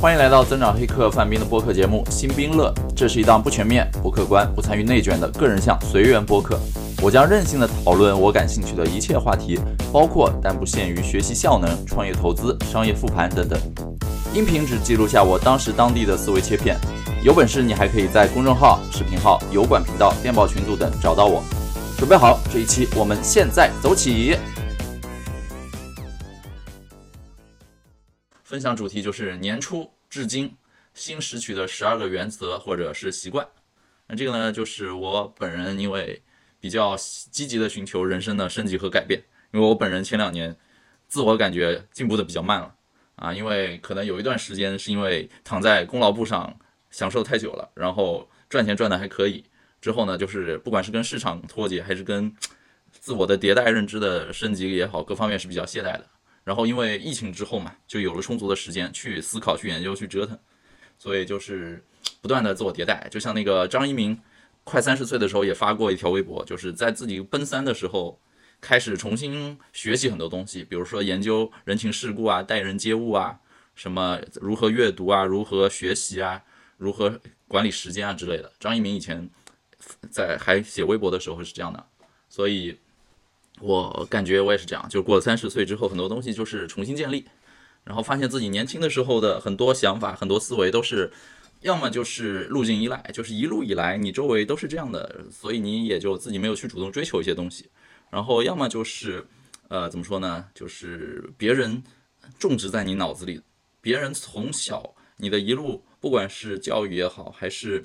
欢迎来到增长黑客范冰的播客节目《新兵乐》，这是一档不全面、不客观、不参与内卷的个人向随缘播客。我将任性的讨论我感兴趣的一切话题，包括但不限于学习效能、创业投资、商业复盘等等。音频只记录下我当时当地的思维切片。有本事你还可以在公众号、视频号、油管频道、电报群组等找到我。准备好，这一期我们现在走起。分享主题就是年初至今新拾取的十二个原则或者是习惯。那这个呢，就是我本人因为比较积极的寻求人生的升级和改变。因为我本人前两年自我感觉进步的比较慢了啊，因为可能有一段时间是因为躺在功劳簿上享受太久了，然后赚钱赚的还可以，之后呢，就是不管是跟市场脱节，还是跟自我的迭代认知的升级也好，各方面是比较懈怠的。然后因为疫情之后嘛，就有了充足的时间去思考、去研究、去折腾，所以就是不断的自我迭代。就像那个张一鸣，快三十岁的时候也发过一条微博，就是在自己奔三的时候，开始重新学习很多东西，比如说研究人情世故啊、待人接物啊，什么如何阅读啊、如何学习啊、如何管理时间啊之类的。张一鸣以前在还写微博的时候是这样的，所以。我感觉我也是这样，就过了三十岁之后，很多东西就是重新建立，然后发现自己年轻的时候的很多想法、很多思维都是，要么就是路径依赖，就是一路以来你周围都是这样的，所以你也就自己没有去主动追求一些东西，然后要么就是，呃，怎么说呢？就是别人种植在你脑子里，别人从小你的一路，不管是教育也好，还是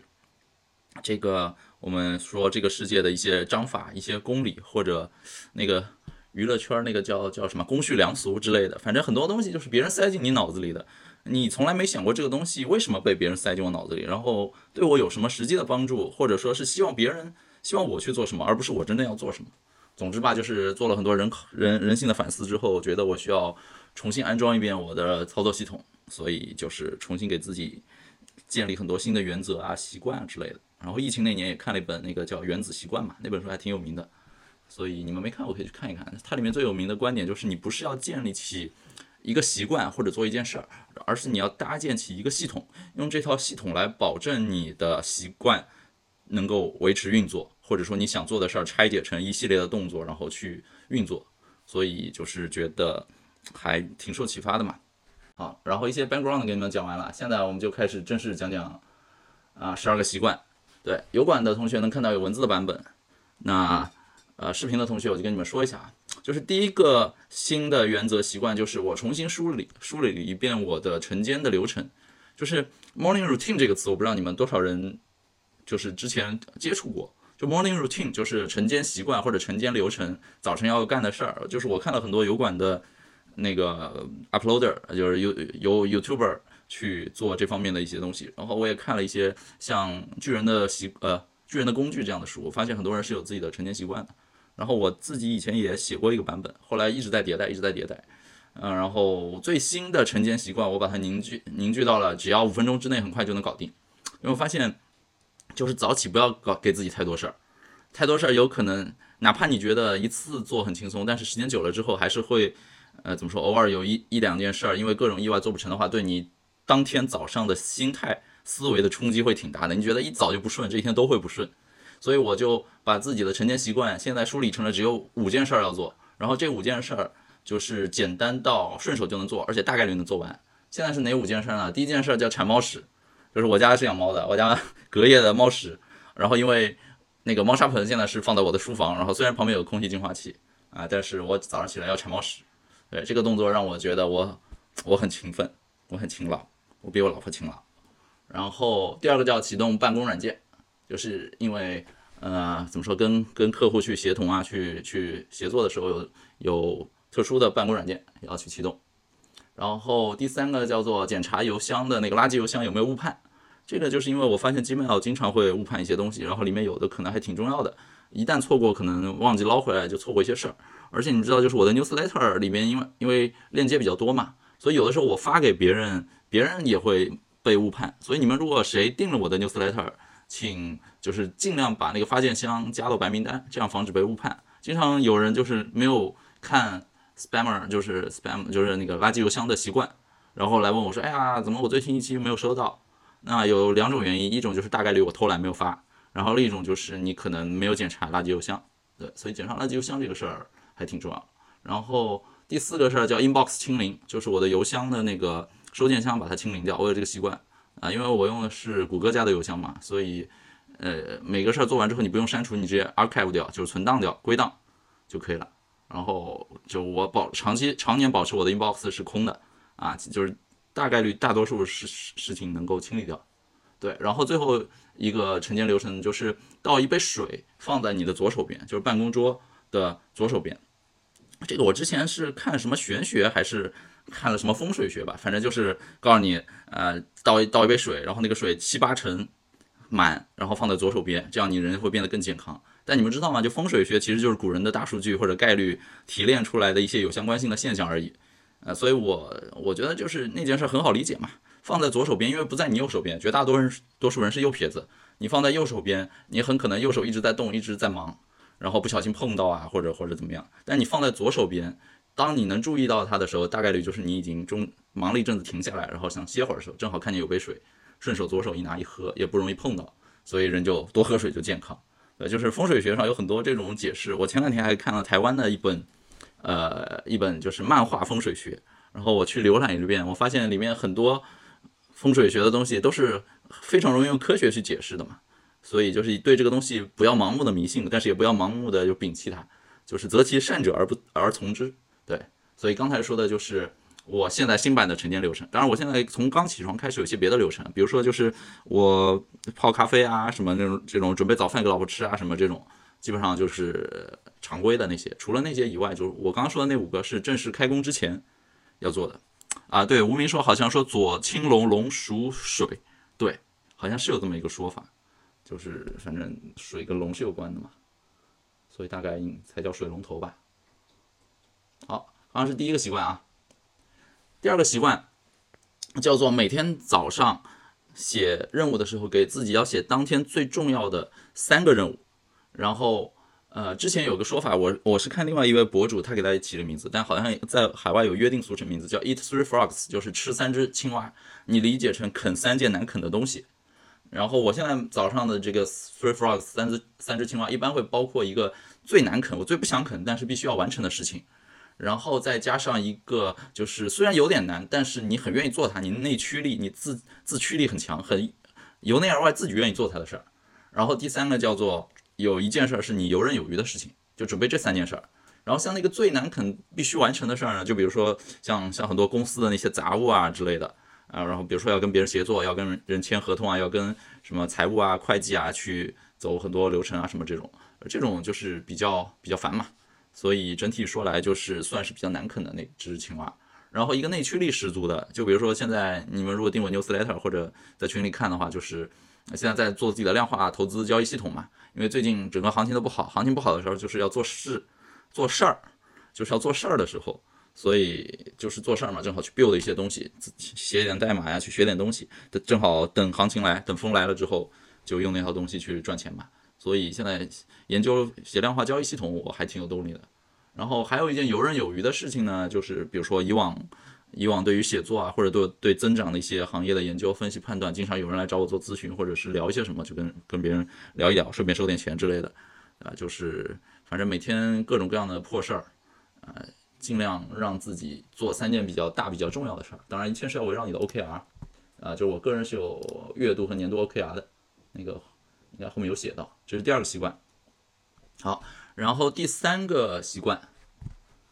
这个。我们说这个世界的一些章法、一些公理，或者那个娱乐圈那个叫叫什么公序良俗之类的，反正很多东西就是别人塞进你脑子里的，你从来没想过这个东西为什么被别人塞进我脑子里，然后对我有什么实际的帮助，或者说是希望别人希望我去做什么，而不是我真正要做什么。总之吧，就是做了很多人人人性的反思之后，觉得我需要重新安装一遍我的操作系统，所以就是重新给自己建立很多新的原则啊、习惯啊之类的。然后疫情那年也看了一本那个叫《原子习惯》嘛，那本书还挺有名的，所以你们没看，我可以去看一看。它里面最有名的观点就是，你不是要建立起一个习惯或者做一件事儿，而是你要搭建起一个系统，用这套系统来保证你的习惯能够维持运作，或者说你想做的事儿拆解成一系列的动作，然后去运作。所以就是觉得还挺受启发的嘛。好，然后一些 background 给你们讲完了，现在我们就开始正式讲讲啊十二个习惯。对油管的同学能看到有文字的版本，那呃视频的同学我就跟你们说一下啊，就是第一个新的原则习惯就是我重新梳理梳理了一遍我的晨间的流程，就是 morning routine 这个词我不知道你们多少人就是之前接触过，就 morning routine 就是晨间习惯或者晨间流程，早晨要干的事儿，就是我看了很多油管的那个 uploader，就是有有 youtuber。去做这方面的一些东西，然后我也看了一些像巨人的习呃巨人的工具这样的书，我发现很多人是有自己的晨间习惯的。然后我自己以前也写过一个版本，后来一直在迭代，一直在迭代。嗯，然后最新的晨间习惯，我把它凝聚凝聚到了只要五分钟之内，很快就能搞定。因为我发现，就是早起不要搞给自己太多事儿，太多事儿有可能，哪怕你觉得一次做很轻松，但是时间久了之后，还是会呃怎么说，偶尔有一一两件事儿，因为各种意外做不成的话，对你。当天早上的心态思维的冲击会挺大的，你觉得一早就不顺，这一天都会不顺，所以我就把自己的晨间习惯现在梳理成了只有五件事儿要做，然后这五件事儿就是简单到顺手就能做，而且大概率能做完。现在是哪五件事呢？第一件事叫铲猫屎，就是我家是养猫的，我家隔夜的猫屎，然后因为那个猫砂盆现在是放在我的书房，然后虽然旁边有空气净化器啊，但是我早上起来要铲猫屎，对这个动作让我觉得我我很勤奋，我很勤劳。我比我老婆勤劳，然后第二个叫启动办公软件，就是因为呃怎么说跟跟客户去协同啊，去去协作的时候有有特殊的办公软件要去启动，然后第三个叫做检查邮箱的那个垃圾邮箱有没有误判，这个就是因为我发现 Gmail 经常会误判一些东西，然后里面有的可能还挺重要的，一旦错过可能忘记捞回来就错过一些事儿，而且你知道就是我的 newsletter 里面因为因为链接比较多嘛，所以有的时候我发给别人。别人也会被误判，所以你们如果谁订了我的 newsletter，请就是尽量把那个发件箱加到白名单，这样防止被误判。经常有人就是没有看 spammer，就是 spam，就是那个垃圾邮箱的习惯，然后来问我说，哎呀，怎么我最新一期没有收到？那有两种原因，一种就是大概率我偷懒没有发，然后另一种就是你可能没有检查垃圾邮箱。对，所以检查垃圾邮箱这个事儿还挺重要。然后第四个事儿叫 inbox 清零，就是我的邮箱的那个收件箱把它清零掉。我有这个习惯啊，因为我用的是谷歌家的邮箱嘛，所以呃每个事儿做完之后你不用删除，你直接 archive 掉，就是存档掉、归档就可以了。然后就我保长期常年保持我的 inbox 是空的啊，就是大概率大多数事事情能够清理掉。对，然后最后一个晨间流程就是倒一杯水放在你的左手边，就是办公桌的左手边。这个我之前是看什么玄学还是看了什么风水学吧，反正就是告诉你，呃，倒一倒一杯水，然后那个水七八成满，然后放在左手边，这样你人会变得更健康。但你们知道吗？就风水学其实就是古人的大数据或者概率提炼出来的一些有相关性的现象而已。呃，所以我我觉得就是那件事很好理解嘛，放在左手边，因为不在你右手边，绝大多数多数人是右撇子，你放在右手边，你很可能右手一直在动，一直在忙。然后不小心碰到啊，或者或者怎么样？但你放在左手边，当你能注意到它的时候，大概率就是你已经中忙了一阵子停下来，然后想歇会儿的时候，正好看见有杯水，顺手左手一拿一喝，也不容易碰到，所以人就多喝水就健康。呃，就是风水学上有很多这种解释。我前两天还看了台湾的一本，呃，一本就是漫画风水学，然后我去浏览一遍，我发现里面很多风水学的东西都是非常容易用科学去解释的嘛。所以就是对这个东西不要盲目的迷信，但是也不要盲目的就摒弃它，就是择其善者而不而从之。对，所以刚才说的就是我现在新版的晨间流程。当然，我现在从刚起床开始有些别的流程，比如说就是我泡咖啡啊，什么那种这种准备早饭给老婆吃啊，什么这种，基本上就是常规的那些。除了那些以外，就是我刚刚说的那五个是正式开工之前要做的。啊，对，无名说好像说左青龙，龙属水，对，好像是有这么一个说法。就是反正水跟龙是有关的嘛，所以大概才叫水龙头吧。好，刚刚是第一个习惯啊。第二个习惯叫做每天早上写任务的时候，给自己要写当天最重要的三个任务。然后，呃，之前有个说法，我我是看另外一位博主他给大家起的名字，但好像在海外有约定俗成名字，叫 Eat Three Frogs，就是吃三只青蛙。你理解成啃三件难啃的东西。然后我现在早上的这个 three frogs 三只三只青蛙一般会包括一个最难啃，我最不想啃，但是必须要完成的事情，然后再加上一个就是虽然有点难，但是你很愿意做它，你内驱力，你自自驱力很强，很由内而外自己愿意做它的事儿。然后第三个叫做有一件事儿是你游刃有余的事情，就准备这三件事儿。然后像那个最难啃必须完成的事儿呢，就比如说像像很多公司的那些杂物啊之类的。啊，然后比如说要跟别人协作，要跟人签合同啊，要跟什么财务啊、会计啊去走很多流程啊，什么这种，这种就是比较比较烦嘛。所以整体说来，就是算是比较难啃的那只青蛙。然后一个内驱力十足的，就比如说现在你们如果订我 newsletter 或者在群里看的话，就是现在在做自己的量化投资交易系统嘛。因为最近整个行情都不好，行情不好的时候就是要做事做事儿，就是要做事儿的时候。所以就是做事儿嘛，正好去 build 一些东西，写点代码呀，去学点东西，正好等行情来，等风来了之后，就用那套东西去赚钱嘛。所以现在研究写量化交易系统，我还挺有动力的。然后还有一件游刃有余的事情呢，就是比如说以往以往对于写作啊，或者对对增长的一些行业的研究、分析、判断，经常有人来找我做咨询，或者是聊一些什么，就跟跟别人聊一聊，顺便收点钱之类的。啊，就是反正每天各种各样的破事儿，啊。尽量让自己做三件比较大、比较重要的事儿，当然一切是要围绕你的 OKR，啊，就是我个人是有月度和年度 OKR 的，那个应该后面有写到，这是第二个习惯。好，然后第三个习惯，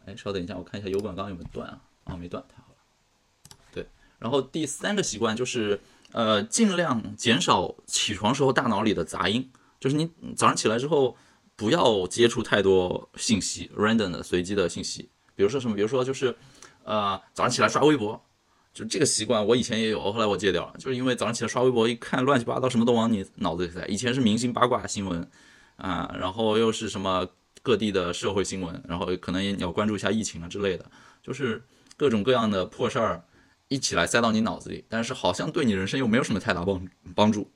哎，稍等一下，我看一下油管刚刚有没有断啊？啊，没断，太好了。对，然后第三个习惯就是，呃，尽量减少起床时候大脑里的杂音，就是你早上起来之后不要接触太多信息，random 的随机的信息。比如说什么？比如说就是，呃，早上起来刷微博，就这个习惯，我以前也有，后来我戒掉了，就是因为早上起来刷微博，一看乱七八糟，什么都往你脑子里塞。以前是明星八卦新闻，啊，然后又是什么各地的社会新闻，然后可能也要关注一下疫情啊之类的，就是各种各样的破事儿一起来塞到你脑子里，但是好像对你人生又没有什么太大帮帮助。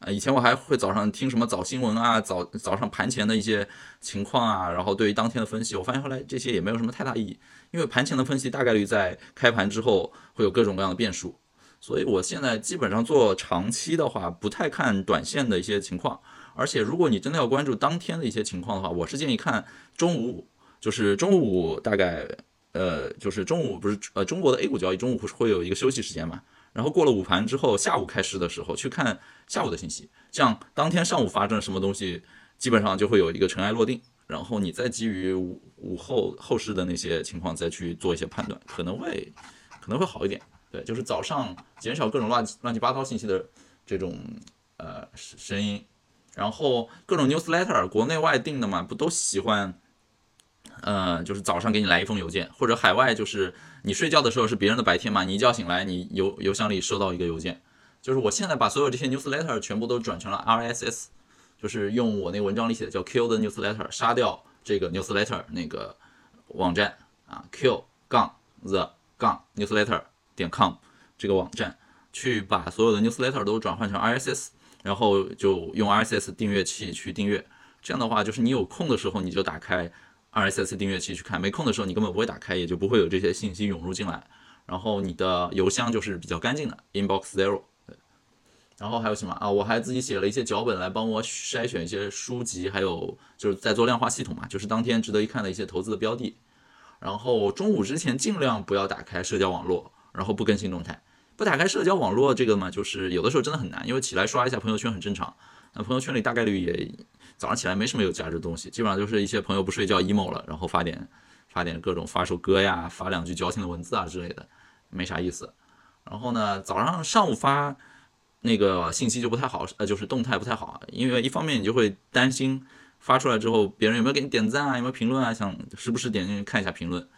呃，以前我还会早上听什么早新闻啊，早早上盘前的一些情况啊，然后对于当天的分析，我发现后来这些也没有什么太大意义，因为盘前的分析大概率在开盘之后会有各种各样的变数，所以我现在基本上做长期的话，不太看短线的一些情况，而且如果你真的要关注当天的一些情况的话，我是建议看中午，就是中午大概，呃，就是中午不是呃中国的 A 股交易中午会有一个休息时间嘛。然后过了午盘之后，下午开市的时候去看下午的信息，这样当天上午发生什么东西，基本上就会有一个尘埃落定。然后你再基于午午后后市的那些情况再去做一些判断，可能会可能会好一点。对，就是早上减少各种乱乱七八糟信息的这种呃声音，然后各种 newsletter 国内外订的嘛，不都喜欢。呃，就是早上给你来一封邮件，或者海外就是你睡觉的时候是别人的白天嘛，你一觉醒来，你邮邮箱里收到一个邮件。就是我现在把所有这些 newsletter 全部都转成了 RSS，就是用我那文章里写的叫 kill the newsletter，杀掉这个 newsletter 那个网站啊，kill 杠 the 杠 newsletter 点 com 这个网站，去把所有的 newsletter 都转换成 RSS，然后就用 RSS 订阅器去订阅。这样的话，就是你有空的时候你就打开。RSS 订阅器去看，没空的时候你根本不会打开，也就不会有这些信息涌入进来。然后你的邮箱就是比较干净的，inbox zero。然后还有什么啊？我还自己写了一些脚本来帮我筛选一些书籍，还有就是在做量化系统嘛，就是当天值得一看的一些投资的标的。然后中午之前尽量不要打开社交网络，然后不更新动态。不打开社交网络这个嘛，就是有的时候真的很难，因为起来刷一下朋友圈很正常。那朋友圈里大概率也。早上起来没什么有价值的东西，基本上就是一些朋友不睡觉 emo 了，然后发点发点各种发首歌呀，发两句矫情的文字啊之类的，没啥意思。然后呢，早上上午发那个信息就不太好，呃，就是动态不太好，因为一方面你就会担心发出来之后别人有没有给你点赞啊，有没有评论啊，想时不时点进去看一下评论。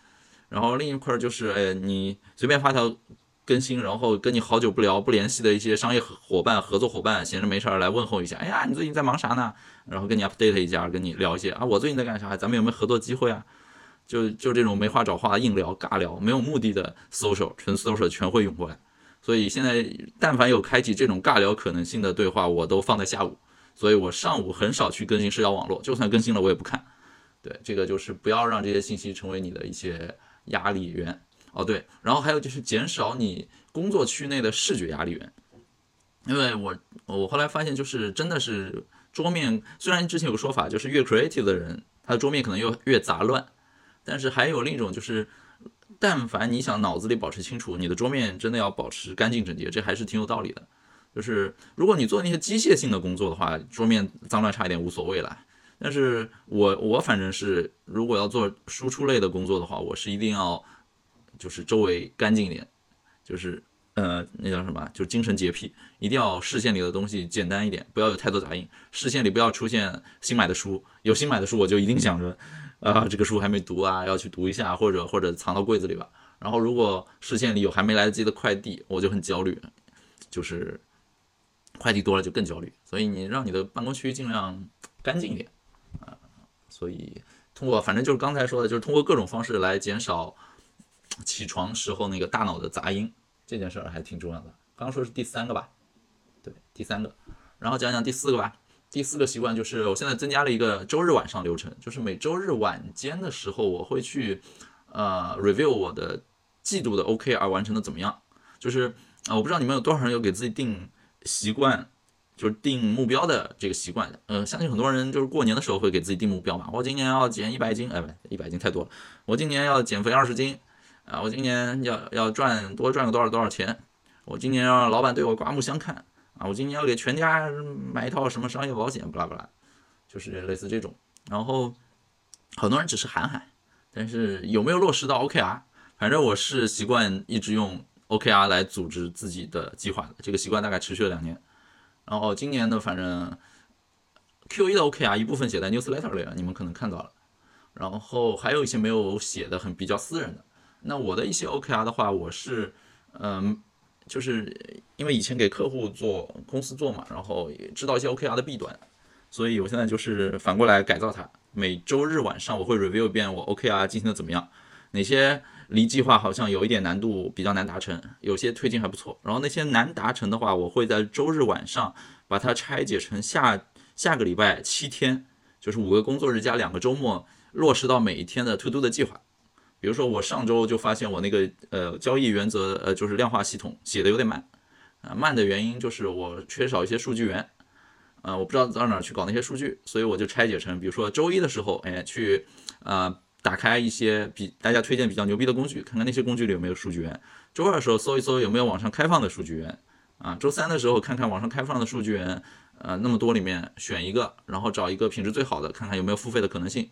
然后另一块就是，哎，你随便发条。更新，然后跟你好久不聊不联系的一些商业伙伴、合作伙伴，闲着没事儿来问候一下。哎呀，你最近在忙啥呢？然后跟你 update 一下，跟你聊一些啊，我最近在干啥？咱们有没有合作机会啊？就就这种没话找话硬聊、尬聊，没有目的的 social，纯 social 全会涌过来。所以现在但凡有开启这种尬聊可能性的对话，我都放在下午。所以我上午很少去更新社交网络，就算更新了我也不看。对，这个就是不要让这些信息成为你的一些压力源。哦对，然后还有就是减少你工作区内的视觉压力源，因为我我后来发现就是真的是桌面，虽然之前有个说法就是越 creative 的人，他的桌面可能越越杂乱，但是还有另一种就是，但凡你想脑子里保持清楚，你的桌面真的要保持干净整洁，这还是挺有道理的。就是如果你做那些机械性的工作的话，桌面脏乱差一点无所谓了。但是我我反正是如果要做输出类的工作的话，我是一定要。就是周围干净一点，就是呃，那叫什么？就是精神洁癖，一定要视线里的东西简单一点，不要有太多杂音。视线里不要出现新买的书，有新买的书我就一定想着，啊，这个书还没读啊，要去读一下，或者或者藏到柜子里吧。然后如果视线里有还没来得及的快递，我就很焦虑，就是快递多了就更焦虑。所以你让你的办公区尽量干净一点啊。所以通过反正就是刚才说的，就是通过各种方式来减少。起床时候那个大脑的杂音这件事儿还挺重要的。刚刚说是第三个吧？对，第三个。然后讲讲第四个吧。第四个习惯就是我现在增加了一个周日晚上流程，就是每周日晚间的时候我会去呃 review 我的季度的 OKR 完成的怎么样。就是啊，我不知道你们有多少人有给自己定习惯，就是定目标的这个习惯。呃，相信很多人就是过年的时候会给自己定目标嘛。我今年要减一百斤，哎，不，一百斤太多了。我今年要减肥二十斤。啊，我今年要要赚多赚个多少多少钱？我今年要让老板对我刮目相看啊！我今年要给全家买一套什么商业保险，不拉不拉，就是类似这种。然后很多人只是喊喊，但是有没有落实到 OKR？反正我是习惯一直用 OKR 来组织自己的计划的，这个习惯大概持续了两年。然后今年的反正 Q1 的 OKR 一部分写在 Newsletter 里了，你们可能看到了。然后还有一些没有写的，很比较私人的。那我的一些 OKR 的话，我是，嗯，就是因为以前给客户做公司做嘛，然后也知道一些 OKR 的弊端，所以我现在就是反过来改造它。每周日晚上我会 review 一遍我 OKR 进行的怎么样，哪些离计划好像有一点难度，比较难达成，有些推进还不错。然后那些难达成的话，我会在周日晚上把它拆解成下下个礼拜七天，就是五个工作日加两个周末，落实到每一天的 to do 的计划。比如说我上周就发现我那个呃交易原则呃就是量化系统写的有点慢，啊慢的原因就是我缺少一些数据源，啊我不知道到哪儿去搞那些数据，所以我就拆解成，比如说周一的时候，哎去啊。打开一些比大家推荐比较牛逼的工具，看看那些工具里有没有数据源。周二的时候搜一搜有没有网上开放的数据源啊。周三的时候看看网上开放的数据源，呃，那么多里面选一个，然后找一个品质最好的，看看有没有付费的可能性。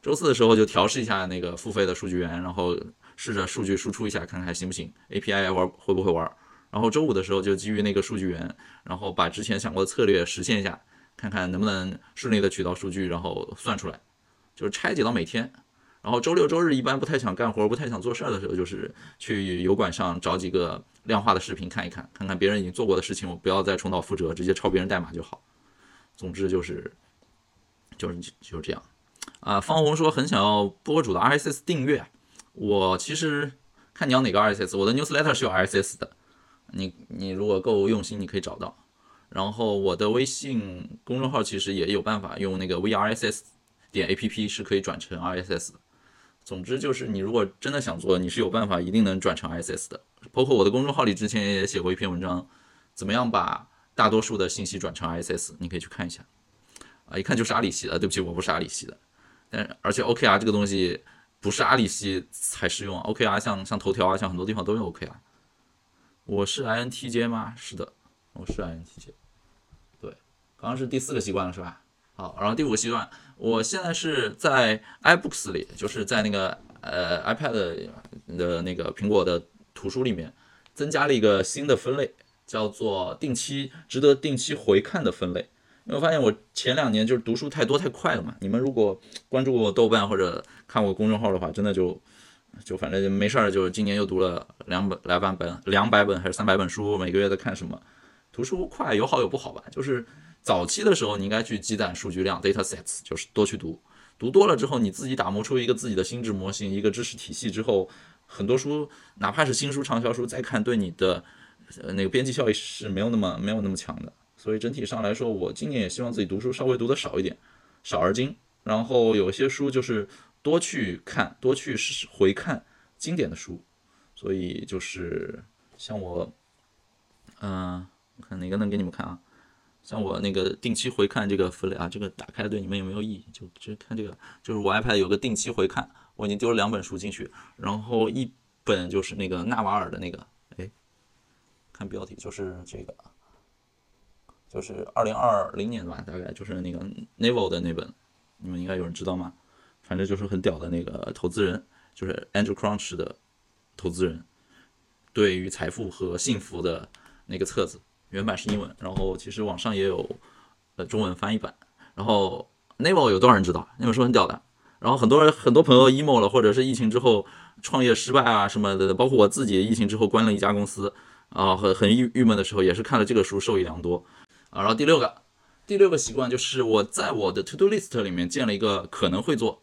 周四的时候就调试一下那个付费的数据源，然后试着数据输出一下，看看行不行，API 玩会不会玩。然后周五的时候就基于那个数据源，然后把之前想过的策略实现一下，看看能不能顺利的取到数据，然后算出来，就是拆解到每天。然后周六周日一般不太想干活、不太想做事儿的时候，就是去油管上找几个量化的视频看一看，看看别人已经做过的事情，我不要再重蹈覆辙，直接抄别人代码就好。总之就是，就是就是这样。啊，方红说很想要播主的 RSS 订阅，我其实看你要哪个 RSS，我的 newsletter 是有 RSS 的，你你如果够用心，你可以找到。然后我的微信公众号其实也有办法用那个 VRSS 点 APP 是可以转成 RSS 的。总之就是，你如果真的想做，你是有办法，一定能转成 RSS 的。包括我的公众号里之前也写过一篇文章，怎么样把大多数的信息转成 RSS，你可以去看一下。啊，一看就是阿里系的，对不起，我不是阿里系的。但而且 OKR 这个东西不是阿里系才适用，OKR 像像头条啊，像很多地方都用 OKR。我是 INTJ 吗？是的，我是 INTJ。对，刚刚是第四个习惯了，是吧？好，然后第五个习惯，我现在是在 iBooks 里，就是在那个呃 iPad 的那个苹果的图书里面，增加了一个新的分类，叫做定期值得定期回看的分类。因为我发现我前两年就是读书太多太快了嘛。你们如果关注过豆瓣或者看过公众号的话，真的就就反正没事儿，就今年又读了两本来万本两百本还是三百本书，每个月在看什么？读书快有好有不好吧，就是。早期的时候，你应该去积攒数据量 （data sets），就是多去读，读多了之后，你自己打磨出一个自己的心智模型、一个知识体系之后，很多书，哪怕是新书、畅销书，再看对你的那个边际效益是没有那么没有那么强的。所以整体上来说，我今年也希望自己读书稍微读的少一点，少而精。然后有些书就是多去看，多去回看经典的书。所以就是像我，嗯，我看哪个能给你们看啊？像我那个定期回看这个分类啊，这个打开对你们有没有意义？就直接看这个，就是我 iPad 有个定期回看，我已经丢了两本书进去，然后一本就是那个纳瓦尔的那个，哎，看标题就是这个，就是二零二零年吧，大概就是那个 Naval 的那本，你们应该有人知道吗？反正就是很屌的那个投资人，就是 Andrew Crunch 的投资人，对于财富和幸福的那个册子。原版是英文，然后其实网上也有呃中文翻译版。然后 Naval 有多少人知道？那本书很屌的。然后很多人很多朋友 emo 了，或者是疫情之后创业失败啊什么的，包括我自己疫情之后关了一家公司啊，很很郁郁闷的时候，也是看了这个书受益良多啊。然后第六个第六个习惯就是我在我的 to do list 里面建了一个可能会做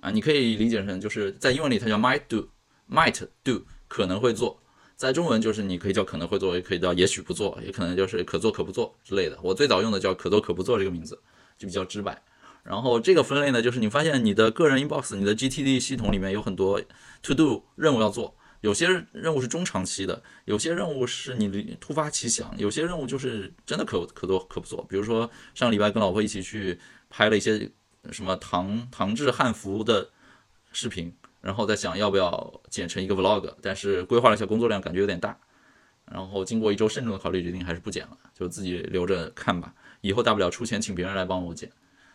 啊，你可以理解成就是在英文里它叫 might do might do 可能会做。在中文就是你可以叫可能会做，也可以叫也许不做，也可能就是可做可不做之类的。我最早用的叫可做可不做这个名字，就比较直白。然后这个分类呢，就是你发现你的个人 inbox、你的 GTD 系统里面有很多 to do 任务要做，有些任务是中长期的，有些任务是你突发奇想，有些任务就是真的可可做可不做。比如说上礼拜跟老婆一起去拍了一些什么唐唐制汉服的视频。然后在想要不要剪成一个 vlog，但是规划了一下工作量，感觉有点大。然后经过一周慎重的考虑，决定还是不剪了，就自己留着看吧。以后大不了出钱请别人来帮我剪。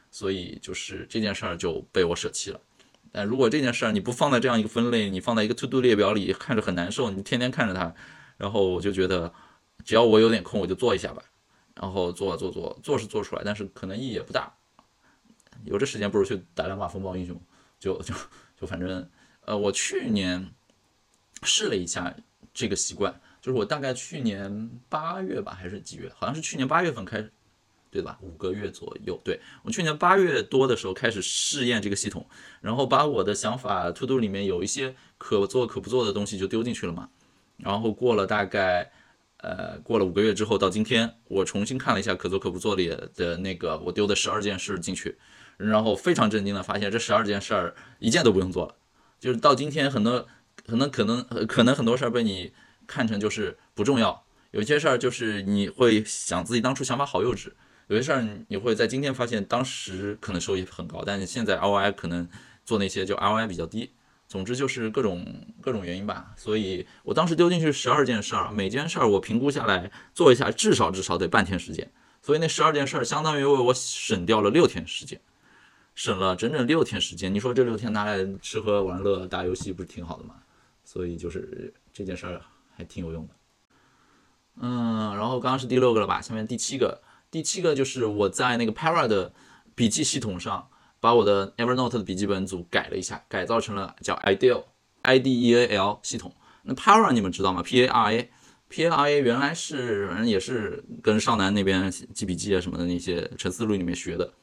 所以就是这件事儿就被我舍弃了。但如果这件事儿你不放在这样一个分类，你放在一个 to do 列表里，看着很难受。你天天看着它，然后我就觉得，只要我有点空，我就做一下吧。然后做做做做是做出来，但是可能意义也不大。有这时间，不如去打两把风暴英雄，就就就反正。呃，我去年试了一下这个习惯，就是我大概去年八月吧，还是几月？好像是去年八月份开始，对吧？五个月左右。对我去年八月多的时候开始试验这个系统，然后把我的想法 To Do 里面有一些可做可不做的东西就丢进去了嘛。然后过了大概呃过了五个月之后，到今天我重新看了一下可做可不做里的那个我丢的十二件事进去，然后非常震惊的发现这十二件事儿一件都不用做了，就是到今天很多可能可能可能很多事儿被你看成就是不重要。有些事儿就是你会想自己当初想法好幼稚，有些事儿你会在今天发现当时可能收益很高，但是现在 ROI 可能做那些就 ROI 比较低。总之就是各种各种原因吧。所以我当时丢进去十二件事儿，每件事儿我评估下来做一下，至少至少得半天时间。所以那十二件事儿相当于为我省掉了六天时间，省了整整六天时间。你说这六天拿来吃喝玩乐、打游戏不是挺好的吗？所以就是这件事儿还挺有用的。嗯，然后刚刚是第六个了吧？下面第七个，第七个就是我在那个 Para 的笔记系统上，把我的 Evernote 的笔记本组改了一下，改造成了叫 Ideal，I D E A L 系统。那 Para 你们知道吗？P A R A，P A R A 原来是反正也是跟少南那边记笔记啊什么的那些陈思路里面学的，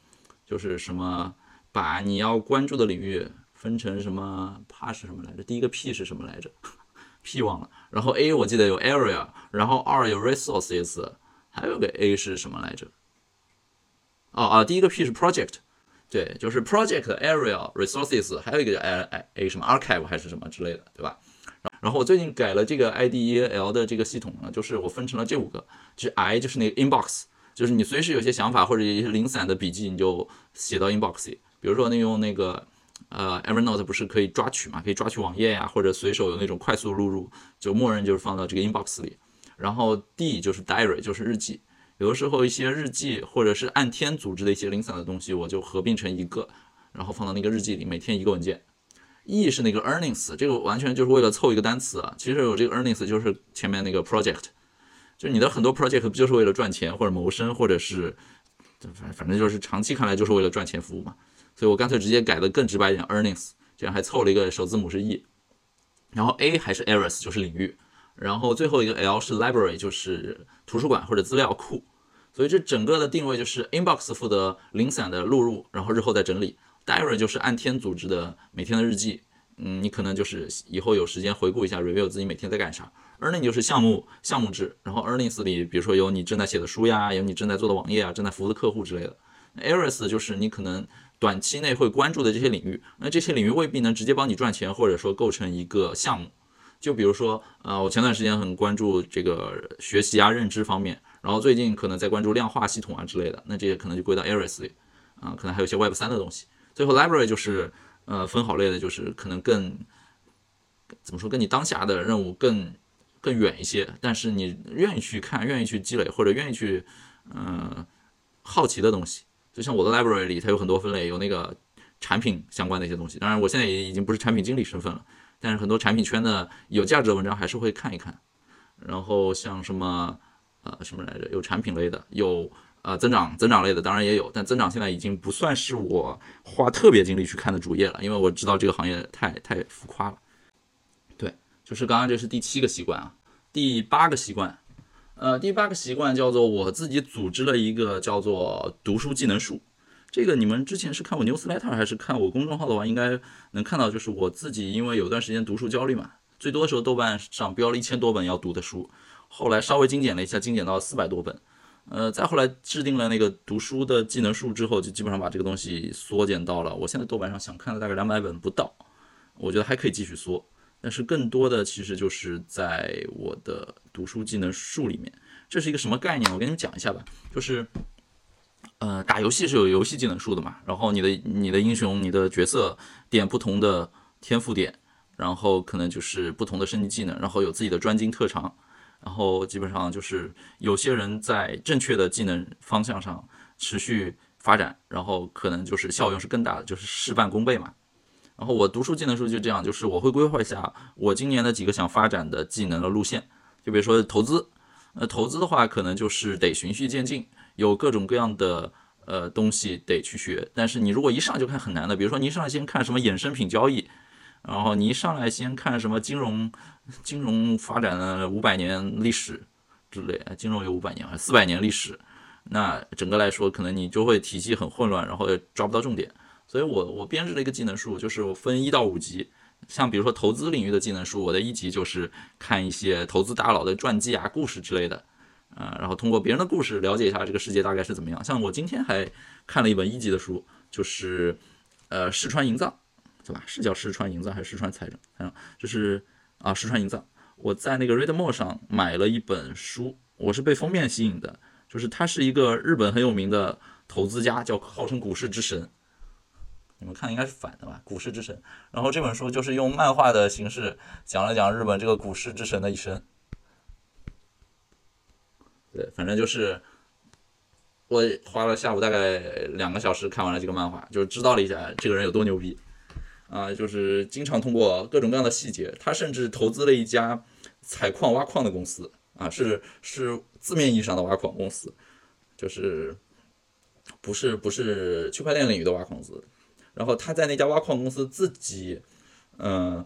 就是什么把你要关注的领域分成什么 P 是什么来着？第一个 P 是什么来着？P 忘了，然后 A 我记得有 area，然后 R 有 resources，还有个 A 是什么来着？哦啊，第一个 P 是 project，对，就是 project area resources，还有一个叫 A A 什么 archive 还是什么之类的，对吧？然后我最近改了这个 IDEL 的这个系统呢，就是我分成了这五个，就是 I 就是那个 inbox，就是你随时有些想法或者一些零散的笔记，你就写到 inbox 里，比如说你用那个。呃，Evernote 不是可以抓取嘛？可以抓取网页呀，或者随手有那种快速录入，就默认就是放到这个 inbox 里。然后 D 就是 diary，就是日记。有的时候一些日记或者是按天组织的一些零散的东西，我就合并成一个，然后放到那个日记里，每天一个文件。E 是那个 earnings，这个完全就是为了凑一个单词啊。其实有这个 earnings 就是前面那个 project，就你的很多 project 不就是为了赚钱或者谋生，或者是反反正就是长期看来就是为了赚钱服务嘛。所以我干脆直接改的更直白一点，earnings，这样还凑了一个首字母是 e，然后 a 还是 areas，就是领域，然后最后一个 l 是 library，就是图书馆或者资料库。所以这整个的定位就是 inbox 负责零散的录入，然后日后再整理，diary 就是按天组织的每天的日记，嗯，你可能就是以后有时间回顾一下 review 自己每天在干啥。earning 就是项目项目制，然后 earnings 里比如说有你正在写的书呀，有你正在做的网页啊，正在服务的客户之类的。areas 就是你可能。短期内会关注的这些领域，那这些领域未必能直接帮你赚钱，或者说构成一个项目。就比如说，呃，我前段时间很关注这个学习啊、认知方面，然后最近可能在关注量化系统啊之类的，那这些可能就归到 Areas 里，啊，可能还有一些 Web 三的东西。最后 Library 就是，呃，分好类的，就是可能更怎么说，跟你当下的任务更更远一些，但是你愿意去看、愿意去积累或者愿意去，嗯，好奇的东西。就像我的 library 里，它有很多分类，有那个产品相关的一些东西。当然，我现在也已经不是产品经理身份了，但是很多产品圈的有价值的文章还是会看一看。然后像什么呃什么来着，有产品类的，有呃增长增长类的，当然也有，但增长现在已经不算是我花特别精力去看的主页了，因为我知道这个行业太太浮夸了。对，就是刚刚这是第七个习惯啊，第八个习惯。呃，第八个习惯叫做我自己组织了一个叫做读书技能树。这个你们之前是看我 newsletter 还是看我公众号的话，应该能看到，就是我自己因为有段时间读书焦虑嘛，最多的时候豆瓣上标了一千多本要读的书，后来稍微精简了一下，精简到四百多本。呃，再后来制定了那个读书的技能树之后，就基本上把这个东西缩减到了，我现在豆瓣上想看的大概两百本不到，我觉得还可以继续缩。但是更多的其实就是在我的读书技能树里面，这是一个什么概念？我跟你们讲一下吧。就是，呃，打游戏是有游戏技能树的嘛，然后你的你的英雄、你的角色点不同的天赋点，然后可能就是不同的升级技能，然后有自己的专精特长，然后基本上就是有些人在正确的技能方向上持续发展，然后可能就是效用是更大的，就是事半功倍嘛。然后我读书技能书就这样，就是我会规划一下我今年的几个想发展的技能的路线。就比如说投资，呃，投资的话可能就是得循序渐进，有各种各样的呃东西得去学。但是你如果一上就看很难的，比如说你一上来先看什么衍生品交易，然后你一上来先看什么金融，金融发展了五百年历史之类，金融有五百年还是四百年历史，那整个来说，可能你就会体系很混乱，然后抓不到重点。所以我我编制了一个技能树，就是我分一到五级。像比如说投资领域的技能书，我的一级就是看一些投资大佬的传记啊、故事之类的，啊，然后通过别人的故事了解一下这个世界大概是怎么样。像我今天还看了一本一级的书，就是呃石川银藏，对吧？是叫石川银藏还是石川财政？嗯，就是啊石川银藏。我在那个 Readmo 上买了一本书，我是被封面吸引的，就是他是一个日本很有名的投资家，叫号称股市之神。你们看应该是反的吧？股市之神。然后这本书就是用漫画的形式讲了讲日本这个股市之神的一生。对，反正就是我花了下午大概两个小时看完了这个漫画，就知道了一下这个人有多牛逼啊！就是经常通过各种各样的细节，他甚至投资了一家采矿挖矿的公司啊，是是字面意义上的挖矿公司，就是不是不是区块链领域的挖矿公司。然后他在那家挖矿公司自己，嗯，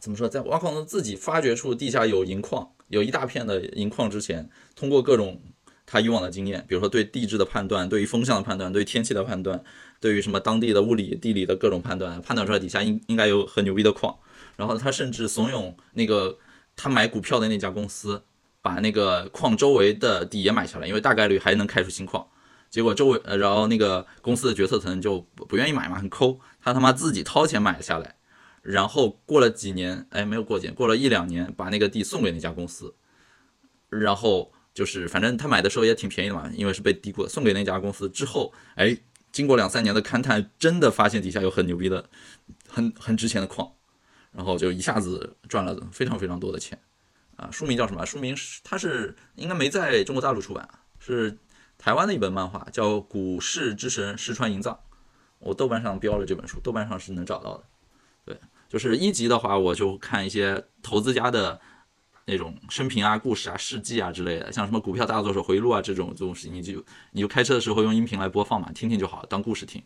怎么说，在挖矿公司自己发掘出地下有银矿，有一大片的银矿之前，通过各种他以往的经验，比如说对地质的判断，对于风向的判断，对天气的判断，对于什么当地的物理、地理的各种判断，判断出来底下应应该有很牛逼的矿。然后他甚至怂恿那个他买股票的那家公司，把那个矿周围的地也买下来，因为大概率还能开出新矿。结果周围，呃，然后那个公司的决策层就不不愿意买嘛，很抠，他他妈自己掏钱买下来，然后过了几年，哎，没有过几年，过了一两年，把那个地送给那家公司，然后就是反正他买的时候也挺便宜的嘛，因为是被低估，送给那家公司之后，哎，经过两三年的勘探，真的发现底下有很牛逼的、很很值钱的矿，然后就一下子赚了非常非常多的钱，啊，书名叫什么？书名是它是应该没在中国大陆出版，是。台湾的一本漫画叫《股市之神石川银藏》，我豆瓣上标了这本书，豆瓣上是能找到的。对，就是一级的话，我就看一些投资家的那种生平啊、故事啊、事迹啊之类的，像什么股票大作手回忆录啊这种东西，你就你就开车的时候用音频来播放嘛，听听就好，当故事听。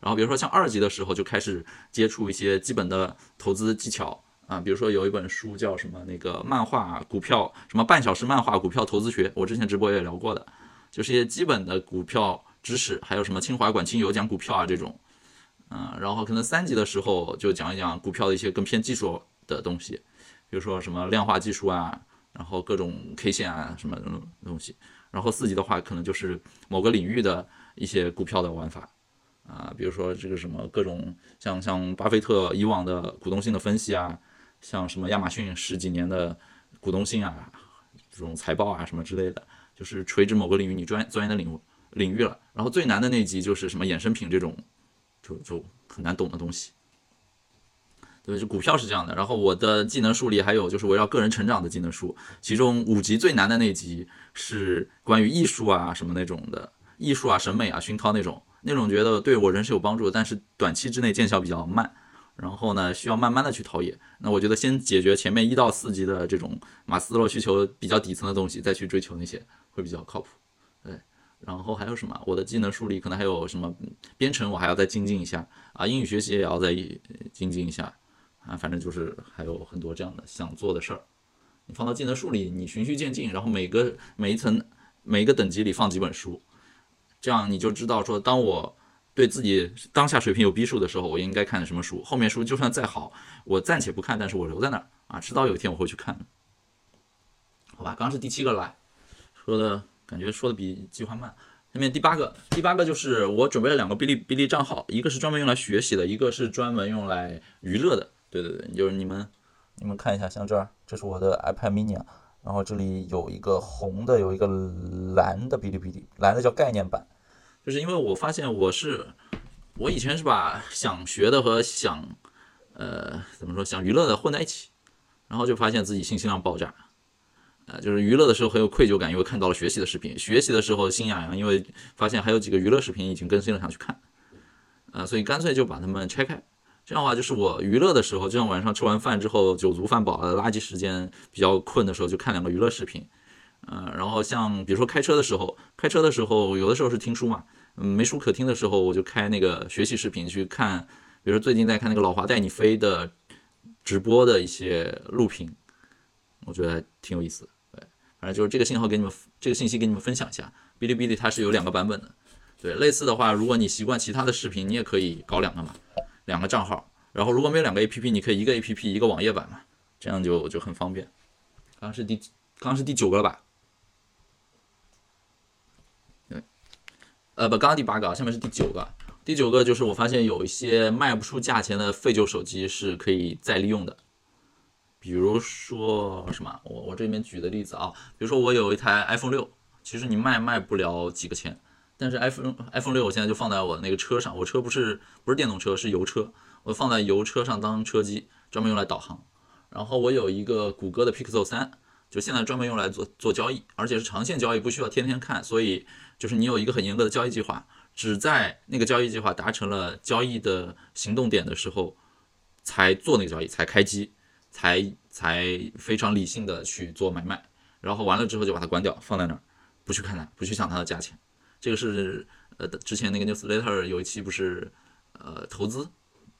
然后比如说像二级的时候，就开始接触一些基本的投资技巧啊，比如说有一本书叫什么那个漫画股票什么半小时漫画股票投资学，我之前直播也聊过的。就是一些基本的股票知识，还有什么清华管清油讲股票啊这种，嗯，然后可能三级的时候就讲一讲股票的一些更偏技术的东西，比如说什么量化技术啊，然后各种 K 线啊什么东西，然后四级的话可能就是某个领域的一些股票的玩法，啊，比如说这个什么各种像像巴菲特以往的股东性的分析啊，像什么亚马逊十几年的股东性啊，这种财报啊什么之类的。就是垂直某个领域你专钻研的领领域了，然后最难的那级就是什么衍生品这种，就就很难懂的东西。对，就股票是这样的。然后我的技能树里还有就是围绕个人成长的技能树，其中五级最难的那集是关于艺术啊什么那种的，艺术啊审美啊熏陶那种，那种觉得对我人是有帮助，但是短期之内见效比较慢。然后呢，需要慢慢的去陶冶。那我觉得先解决前面一到四级的这种马斯洛需求比较底层的东西，再去追求那些。会比较靠谱，然后还有什么？我的技能树里可能还有什么编程，我还要再精进一下啊，英语学习也要再精进一下啊，反正就是还有很多这样的想做的事儿。你放到技能树里，你循序渐进，然后每个每一层每一个等级里放几本书，这样你就知道说，当我对自己当下水平有逼数的时候，我应该看什么书。后面书就算再好，我暂且不看，但是我留在那儿啊，迟早有一天我会去看。好吧，刚是第七个来。说的感觉说的比计划慢。下面第八个，第八个就是我准备了两个哔哩哔哩账号，一个是专门用来学习的，一个是专门用来娱乐的。对对对，就是你们你们看一下，像这儿，这是我的 iPad mini，然后这里有一个红的，有一个蓝的哔哩哔哩，蓝的叫概念版。就是因为我发现我是我以前是把想学的和想呃怎么说想娱乐的混在一起，然后就发现自己信息量爆炸。啊，就是娱乐的时候很有愧疚感，因为看到了学习的视频；学习的时候心痒痒，因为发现还有几个娱乐视频已经更新了，想去看。啊，所以干脆就把它们拆开。这样的话，就是我娱乐的时候，就像晚上吃完饭之后酒足饭饱了垃圾时间比较困的时候，就看两个娱乐视频。嗯，然后像比如说开车的时候，开车的时候有的时候是听书嘛，嗯，没书可听的时候，我就开那个学习视频去看。比如说最近在看那个老华带你飞的直播的一些录屏，我觉得挺有意思。的反正就是这个信号给你们，这个信息给你们分享一下。哔哩哔哩它是有两个版本的。对，类似的话，如果你习惯其他的视频，你也可以搞两个嘛，两个账号。然后如果没有两个 APP，你可以一个 APP 一个网页版嘛，这样就就很方便。刚刚是第刚刚是第九个了吧？对，呃不，刚刚第八个，下面是第九个。第九个就是我发现有一些卖不出价钱的废旧手机是可以再利用的。比如说什么？我我这里面举的例子啊，比如说我有一台 iPhone 六，其实你卖卖不了几个钱。但是 iPhone iPhone 六我现在就放在我那个车上，我车不是不是电动车，是油车，我放在油车上当车机，专门用来导航。然后我有一个谷歌的 Pixel 三，就现在专门用来做做交易，而且是长线交易，不需要天天看，所以就是你有一个很严格的交易计划，只在那个交易计划达成了交易的行动点的时候，才做那个交易，才开机，才才非常理性的去做买卖，然后完了之后就把它关掉，放在那儿，不去看它，不去想它的价钱。这个是呃，之前那个 newsletter 有一期不是呃投资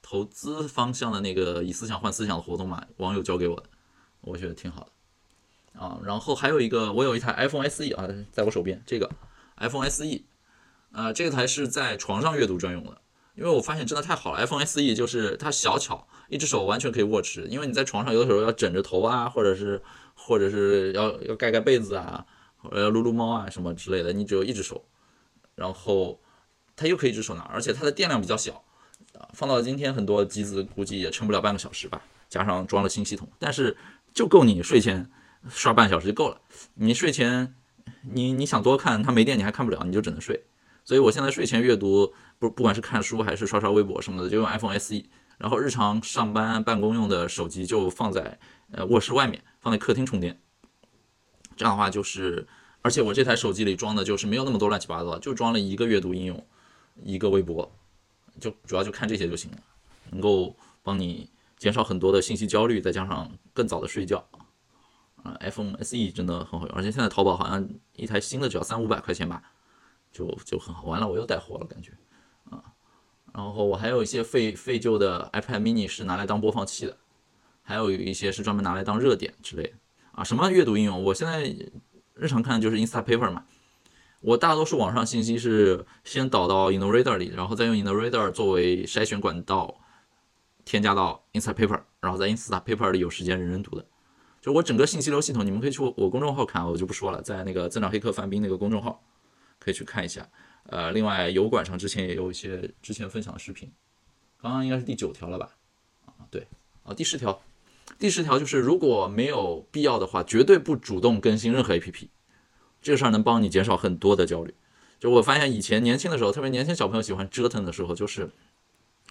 投资方向的那个以思想换思想的活动嘛，网友教给我的，我觉得挺好的啊。然后还有一个，我有一台 iPhone SE 啊，在我手边这个 iPhone SE，呃，这个台是在床上阅读专用的，因为我发现真的太好了，iPhone SE 就是它小巧，一只手完全可以握持，因为你在床上有的时候要枕着头啊，或者是或者是要要盖盖被子啊，或者要撸撸猫啊什么之类的，你只有一只手。然后它又可以一只手拿，而且它的电量比较小，放到今天很多机子估计也撑不了半个小时吧。加上装了新系统，但是就够你睡前刷半小时就够了。你睡前你你想多看，它没电你还看不了，你就只能睡。所以我现在睡前阅读，不不管是看书还是刷刷微博什么的，就用 iPhone SE。然后日常上班办公用的手机就放在呃卧室外面，放在客厅充电。这样的话就是。而且我这台手机里装的就是没有那么多乱七八糟，就装了一个阅读应用，一个微博，就主要就看这些就行了，能够帮你减少很多的信息焦虑，再加上更早的睡觉。啊，iPhone SE 真的很好用，而且现在淘宝好像一台新的只要三五百块钱吧，就就很好。完了，我又带货了，感觉。然后我还有一些废废旧的 iPad mini 是拿来当播放器的，还有一些是专门拿来当热点之类的。啊，什么阅读应用？我现在。日常看就是 Instapaper 嘛，我大多数网上信息是先导到 InnoReader 里，然后再用 InnoReader 作为筛选管道，添加到 Instapaper，然后在 Instapaper 里有时间人人读的。就我整个信息流系统，你们可以去我公众号看，我就不说了，在那个增长黑客范冰那个公众号可以去看一下。呃，另外油管上之前也有一些之前分享的视频，刚刚应该是第九条了吧？啊，对，啊，第十条。第十条就是，如果没有必要的话，绝对不主动更新任何 APP。这个事儿能帮你减少很多的焦虑。就我发现以前年轻的时候，特别年轻小朋友喜欢折腾的时候，就是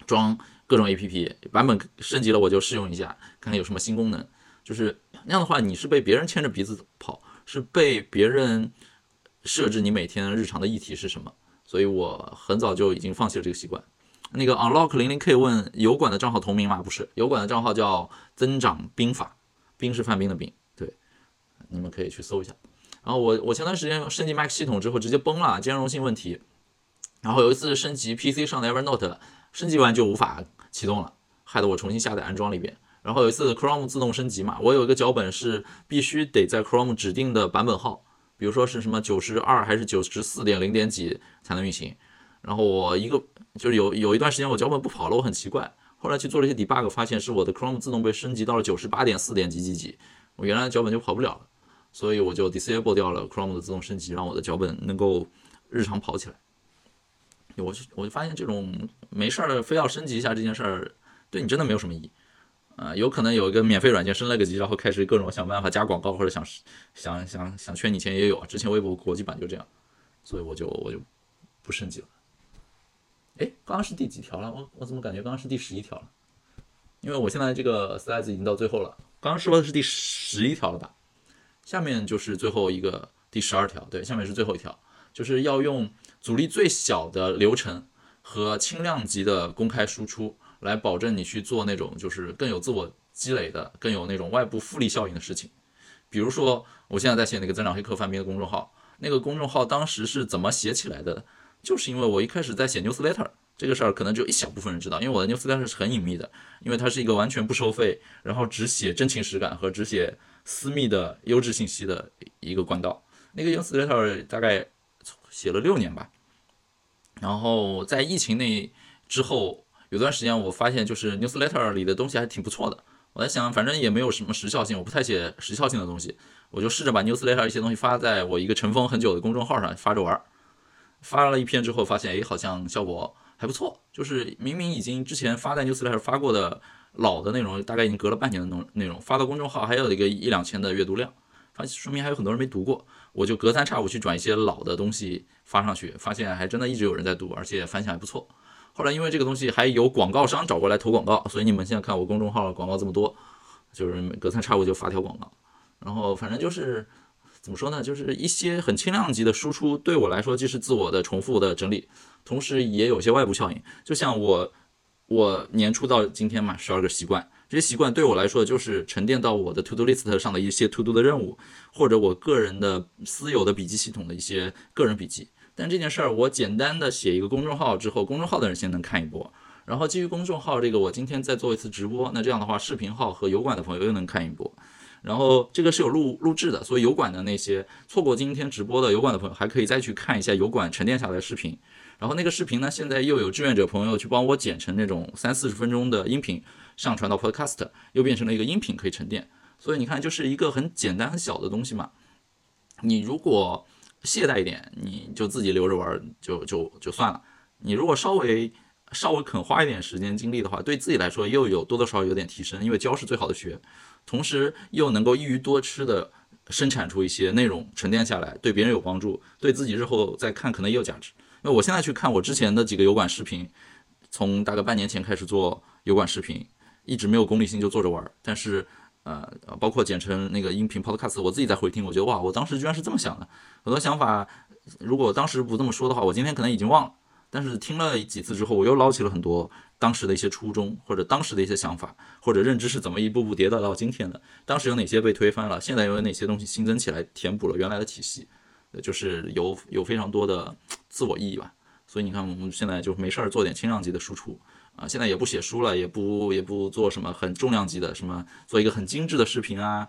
装各种 APP，版本升级了我就试用一下，看看有什么新功能。就是那样的话，你是被别人牵着鼻子跑，是被别人设置你每天日常的议题是什么。所以我很早就已经放弃了这个习惯。那个 unlock 零零 K 问油管的账号同名吗？不是，油管的账号叫增长兵法，兵是范冰的兵，对，你们可以去搜一下。然后我我前段时间升级 Mac 系统之后直接崩了，兼容性问题。然后有一次升级 PC 上的 Evernote，升级完就无法启动了，害得我重新下载安装了一遍。然后有一次 Chrome 自动升级嘛，我有一个脚本是必须得在 Chrome 指定的版本号，比如说是什么九十二还是九十四点零点几才能运行。然后我一个就是有有一段时间我脚本不跑了，我很奇怪。后来去做了一些 debug，发现是我的 Chrome 自动被升级到了九十八点四点几几几，我原来的脚本就跑不了了。所以我就 disable 掉了 Chrome 的自动升级，让我的脚本能够日常跑起来。我就我就发现这种没事儿非要升级一下这件事儿，对你真的没有什么意义。啊，有可能有一个免费软件升了个级，然后开始各种想办法加广告或者想想想想圈你钱也有啊。之前微博国际版就这样，所以我就我就不升级了。哎，刚刚是第几条了？我我怎么感觉刚刚是第十一条了？因为我现在这个 slides 已经到最后了，刚刚说的是第十一条了吧？下面就是最后一个第十二条，对，下面是最后一条，就是要用阻力最小的流程和轻量级的公开输出来保证你去做那种就是更有自我积累的、更有那种外部复利效应的事情。比如说，我现在在写那个增长黑客范冰的公众号，那个公众号当时是怎么写起来的？就是因为我一开始在写 newsletter 这个事儿，可能只有一小部分人知道，因为我的 newsletter 是很隐秘的，因为它是一个完全不收费，然后只写真情实感和只写私密的优质信息的一个管道。那个 newsletter 大概写了六年吧。然后在疫情那之后，有段时间我发现就是 newsletter 里的东西还挺不错的。我在想，反正也没有什么时效性，我不太写时效性的东西，我就试着把 newsletter 一些东西发在我一个尘封很久的公众号上发着玩。发了一篇之后，发现哎，好像效果还不错。就是明明已经之前发在 newsletter 发过的老的内容，大概已经隔了半年的内内容，发到公众号还有一个一两千的阅读量，发说明还有很多人没读过。我就隔三差五去转一些老的东西发上去，发现还真的一直有人在读，而且反响还不错。后来因为这个东西还有广告商找过来投广告，所以你们现在看我公众号广告这么多，就是隔三差五就发条广告。然后反正就是怎么说呢，就是一些很轻量级的输出，对我来说既是自我的重复的整理，同时也有些外部效应。就像我我年初到今天嘛，十二个习惯。这些习惯对我来说，就是沉淀到我的 To Do List 上的一些 To Do 的任务，或者我个人的私有的笔记系统的一些个人笔记。但这件事儿，我简单的写一个公众号之后，公众号的人先能看一波，然后基于公众号这个，我今天再做一次直播，那这样的话，视频号和油管的朋友又能看一波。然后这个是有录录制的，所以油管的那些错过今天直播的油管的朋友，还可以再去看一下油管沉淀下来的视频。然后那个视频呢，现在又有志愿者朋友去帮我剪成那种三四十分钟的音频。上传到 Podcast 又变成了一个音频可以沉淀，所以你看就是一个很简单很小的东西嘛。你如果懈怠一点，你就自己留着玩就就就算了。你如果稍微稍微肯花一点时间精力的话，对自己来说又有多多少少有点提升，因为教是最好的学，同时又能够一鱼多吃的生产出一些内容沉淀下来，对别人有帮助，对自己日后再看可能也有价值。那我现在去看我之前的几个油管视频，从大概半年前开始做油管视频。一直没有功利性就做着玩，但是，呃，包括简称那个音频 podcast，我自己在回听，我觉得哇，我当时居然是这么想的，很多想法，如果当时不这么说的话，我今天可能已经忘了。但是听了几次之后，我又捞起了很多当时的一些初衷，或者当时的一些想法，或者认知是怎么一步步迭代到今天的。当时有哪些被推翻了，现在有哪些东西新增起来，填补了原来的体系，就是有有非常多的自我意义吧。所以你看，我们现在就没事儿做点轻量级的输出。啊，现在也不写书了，也不也不做什么很重量级的，什么做一个很精致的视频啊，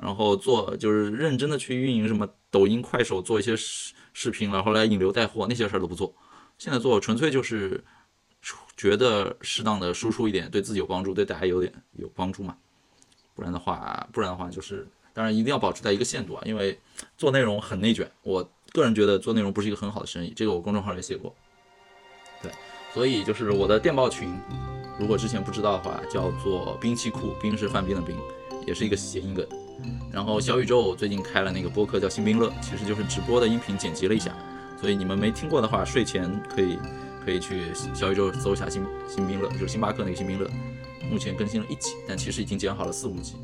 然后做就是认真的去运营什么抖音、快手，做一些视视频，然后来引流带货那些事儿都不做。现在做纯粹就是觉得适当的输出一点，对自己有帮助，对大家有点有帮助嘛。不然的话，不然的话就是当然一定要保持在一个限度啊，因为做内容很内卷。我个人觉得做内容不是一个很好的生意，这个我公众号也写过。对。所以就是我的电报群，如果之前不知道的话，叫做兵器库，兵是范冰的兵，也是一个谐音梗。然后小宇宙最近开了那个播客叫新兵乐，其实就是直播的音频剪辑了一下。所以你们没听过的话，睡前可以可以去小宇宙搜一下新新兵乐，就是星巴克那个新兵乐。目前更新了一集，但其实已经剪好了四五集。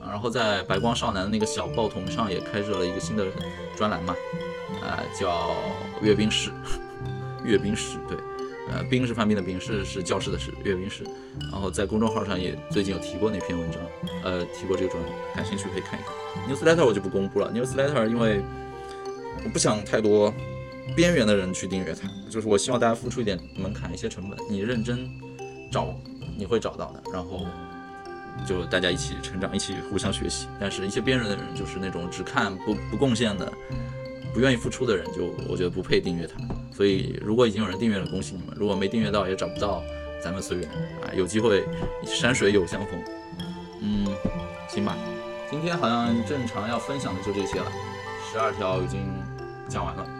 然后在白光少男的那个小报童上也开设了一个新的专栏嘛，啊，叫阅兵式，阅兵式，对。呃，兵是范冰的兵，是是教室的是阅兵室。然后在公众号上也最近有提过那篇文章，呃，提过这个专栏，感兴趣可以看一看。Newsletter 我就不公布了，Newsletter 因为我不想太多边缘的人去订阅它，就是我希望大家付出一点门槛、一些成本，你认真找你会找到的，然后就大家一起成长，一起互相学习。但是一些边缘的人，就是那种只看不不贡献的。不愿意付出的人，就我觉得不配订阅它。所以，如果已经有人订阅了，恭喜你们；如果没订阅到，也找不到，咱们随缘啊。有机会，山水有相逢。嗯，行吧。今天好像正常要分享的就这些了，十二条已经讲完了。